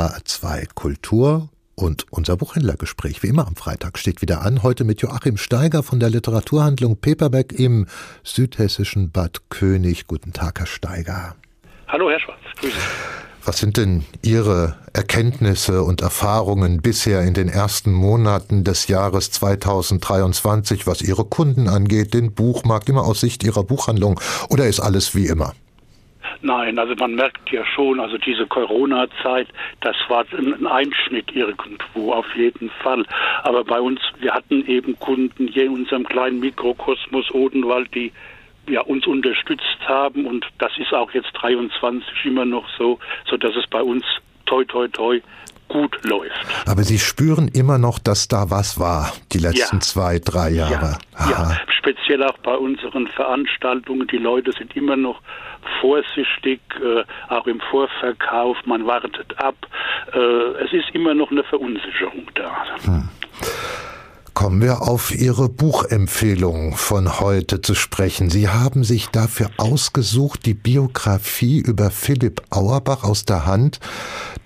HR2 Kultur und unser Buchhändlergespräch, wie immer am Freitag, steht wieder an. Heute mit Joachim Steiger von der Literaturhandlung Paperback im südhessischen Bad König. Guten Tag, Herr Steiger. Hallo, Herr Schwarz. Grüße. Was sind denn Ihre Erkenntnisse und Erfahrungen bisher in den ersten Monaten des Jahres 2023, was Ihre Kunden angeht, den Buchmarkt, immer aus Sicht Ihrer Buchhandlung? Oder ist alles wie immer? Nein, also man merkt ja schon, also diese Corona-Zeit, das war ein Einschnitt irgendwo auf jeden Fall. Aber bei uns, wir hatten eben Kunden hier in unserem kleinen Mikrokosmos Odenwald, die ja, uns unterstützt haben und das ist auch jetzt 23 immer noch so, so dass es bei uns toi toi toi gut läuft. Aber Sie spüren immer noch, dass da was war, die letzten ja. zwei, drei Jahre. Ja, ja, speziell auch bei unseren Veranstaltungen. Die Leute sind immer noch vorsichtig, äh, auch im Vorverkauf. Man wartet ab. Äh, es ist immer noch eine Verunsicherung da. Hm. Kommen wir auf Ihre Buchempfehlung von heute zu sprechen. Sie haben sich dafür ausgesucht, die Biografie über Philipp Auerbach aus der Hand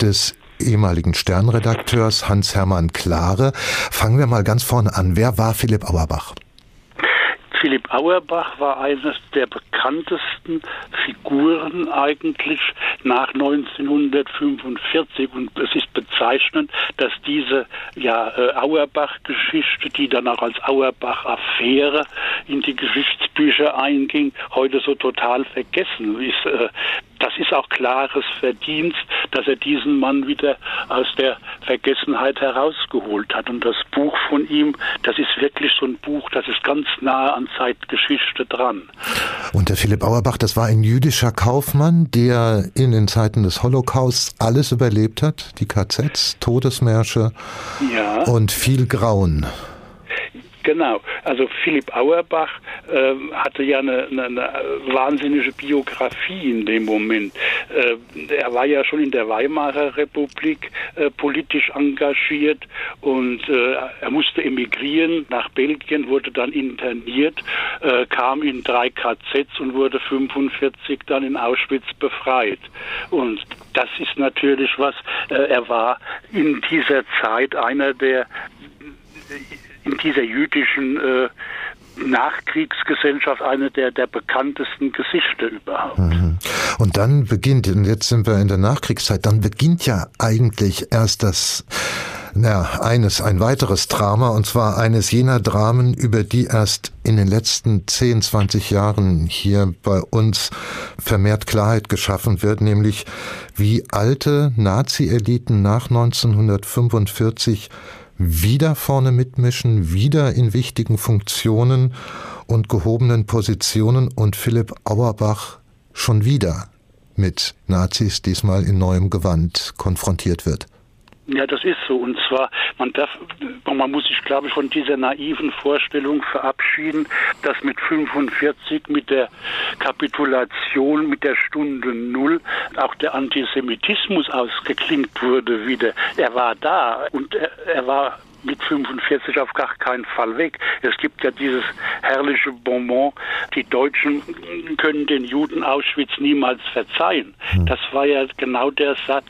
des ehemaligen Sternredakteurs Hans-Hermann Klare. Fangen wir mal ganz vorne an. Wer war Philipp Auerbach? Philipp Auerbach war eines der bekanntesten Figuren eigentlich nach 1945 und es ist bezeichnend, dass diese ja, äh, Auerbach-Geschichte, die dann auch als Auerbach-Affäre in die Geschichtsbücher einging, heute so total vergessen ist. Äh, das ist auch klares Verdienst, dass er diesen Mann wieder aus der Vergessenheit herausgeholt hat. Und das Buch von ihm, das ist wirklich so ein Buch, das ist ganz nah an Zeitgeschichte dran. Und der Philipp Auerbach, das war ein jüdischer Kaufmann, der in den Zeiten des Holocausts alles überlebt hat, die KZs, Todesmärsche ja. und viel Grauen. Genau. Also Philipp Auerbach äh, hatte ja eine, eine, eine, wahnsinnige Biografie in dem Moment. Äh, er war ja schon in der Weimarer Republik äh, politisch engagiert und äh, er musste emigrieren nach Belgien, wurde dann interniert, äh, kam in drei KZs und wurde 45 dann in Auschwitz befreit. Und das ist natürlich was, äh, er war in dieser Zeit einer der dieser jüdischen äh, Nachkriegsgesellschaft eine der, der bekanntesten Gesichter überhaupt. Mhm. Und dann beginnt, und jetzt sind wir in der Nachkriegszeit, dann beginnt ja eigentlich erst das na, eines, ein weiteres Drama, und zwar eines jener Dramen, über die erst in den letzten 10, 20 Jahren hier bei uns vermehrt Klarheit geschaffen wird, nämlich wie alte Nazi-Eliten nach 1945 wieder vorne mitmischen, wieder in wichtigen Funktionen und gehobenen Positionen und Philipp Auerbach schon wieder mit Nazis, diesmal in neuem Gewand, konfrontiert wird. Ja, das ist so. Und zwar, man darf, man muss sich, glaube ich, von dieser naiven Vorstellung verabschieden, dass mit 45, mit der Kapitulation, mit der Stunde Null, auch der Antisemitismus ausgeklingt wurde wieder. Er war da und er, er war mit 45 auf gar keinen Fall weg. Es gibt ja dieses herrliche Bonbon, die Deutschen können den Juden Auschwitz niemals verzeihen. Hm. Das war ja genau der Satz,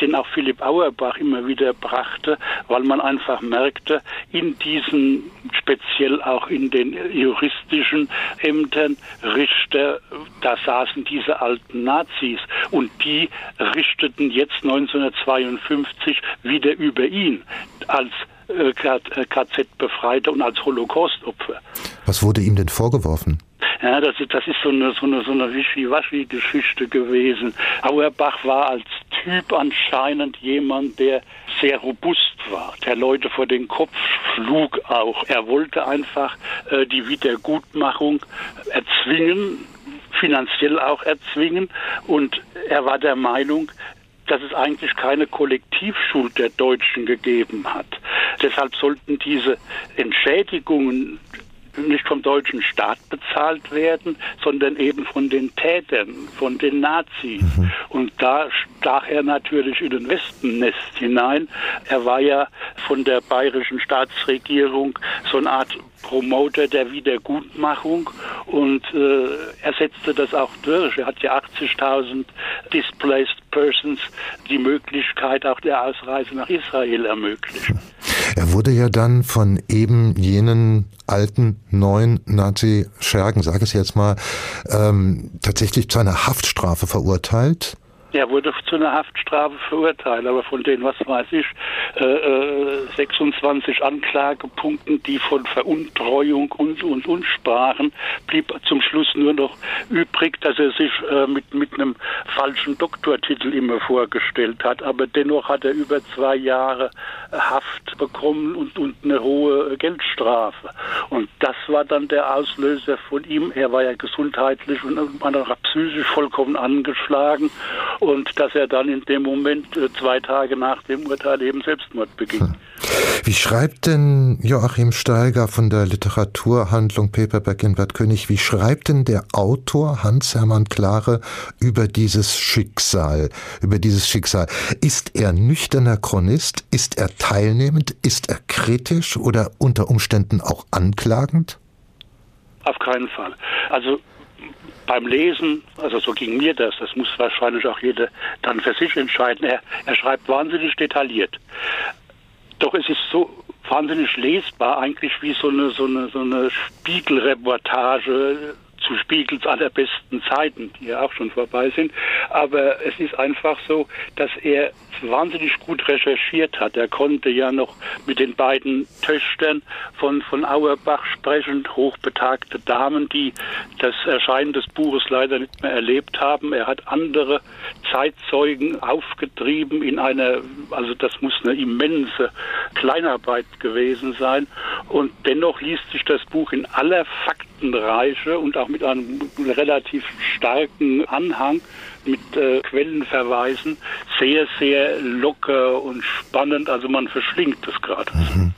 den auch Philipp Auerbach immer wieder brachte, weil man einfach merkte, in diesen, speziell auch in den juristischen Ämtern, Richter, da saßen diese alten Nazis und die richteten jetzt 1952 wieder über ihn als KZ-Befreite äh, und als Holocaust-Opfer. Was wurde ihm denn vorgeworfen? Ja, das ist, das ist so eine, so eine, so eine Wischi-Waschi-Geschichte gewesen. Auerbach war als Typ anscheinend jemand, der sehr robust war, der Leute vor den Kopf schlug auch. Er wollte einfach äh, die Wiedergutmachung erzwingen, finanziell auch erzwingen und er war der Meinung, dass es eigentlich keine Kollektivschuld der Deutschen gegeben hat. Deshalb sollten diese Entschädigungen nicht vom deutschen Staat bezahlt werden, sondern eben von den Tätern, von den Nazis. Mhm. Und da stach er natürlich in den Westennest hinein. Er war ja von der bayerischen Staatsregierung so eine Art Promoter der Wiedergutmachung und äh, er setzte das auch durch. Er hat ja 80.000 Displaced Persons die Möglichkeit auch der Ausreise nach Israel ermöglicht. Er wurde ja dann von eben jenen alten neuen Nazi-Schergen, sage ich jetzt mal, ähm, tatsächlich zu einer Haftstrafe verurteilt. Er wurde zu einer Haftstrafe verurteilt, aber von den, was weiß ich, äh, 26 äh, Anklagepunkten, die von Veruntreuung und, und, und sprachen, blieb zum Schluss nur noch übrig, dass er sich äh, mit, mit einem falschen Doktortitel immer vorgestellt hat. Aber dennoch hat er über zwei Jahre Haft bekommen und, und eine hohe Geldstrafe. Und das war dann der Auslöser von ihm. Er war ja gesundheitlich und psychisch vollkommen angeschlagen und dass er dann in dem Moment äh, zwei Tage nach dem Urteil eben Selbstmord beging. Wie schreibt denn Joachim Steiger von der Literaturhandlung Paperback in Bad König, wie schreibt denn der Autor Hans-Hermann Klare über dieses Schicksal, über dieses Schicksal? Ist er nüchterner Chronist? Ist er teilnehmend? Ist er kritisch oder unter Umständen auch anklagend? Auf keinen Fall. Also beim Lesen, also so ging mir das, das muss wahrscheinlich auch jeder dann für sich entscheiden, er, er schreibt wahnsinnig detailliert. Doch es ist so wahnsinnig lesbar, eigentlich wie so eine, so eine, so eine Spiegelreportage zu Spiegels allerbesten Zeiten, die ja auch schon vorbei sind. Aber es ist einfach so, dass er wahnsinnig gut recherchiert hat. Er konnte ja noch mit den beiden Töchtern von, von Auerbach sprechen, hochbetagte Damen, die das Erscheinen des Buches leider nicht mehr erlebt haben. Er hat andere Zeitzeugen aufgetrieben in einer, also das muss eine immense Kleinarbeit gewesen sein. Und dennoch liest sich das Buch in aller Faktenreiche und auch mit einem relativ starken Anhang mit äh, Quellenverweisen sehr, sehr locker und spannend. Also man verschlingt es gerade. Mhm.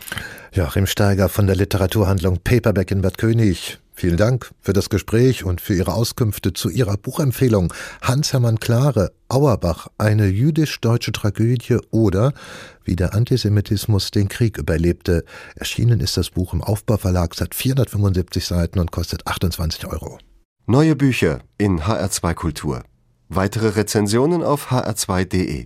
Joachim Steiger von der Literaturhandlung Paperback in Bad König. Vielen Dank für das Gespräch und für Ihre Auskünfte zu Ihrer Buchempfehlung Hans-Hermann Klare, Auerbach, eine jüdisch-deutsche Tragödie oder wie der Antisemitismus den Krieg überlebte. Erschienen ist das Buch im Aufbauverlag, seit 475 Seiten und kostet 28 Euro. Neue Bücher in HR2 Kultur. Weitere Rezensionen auf hr2.de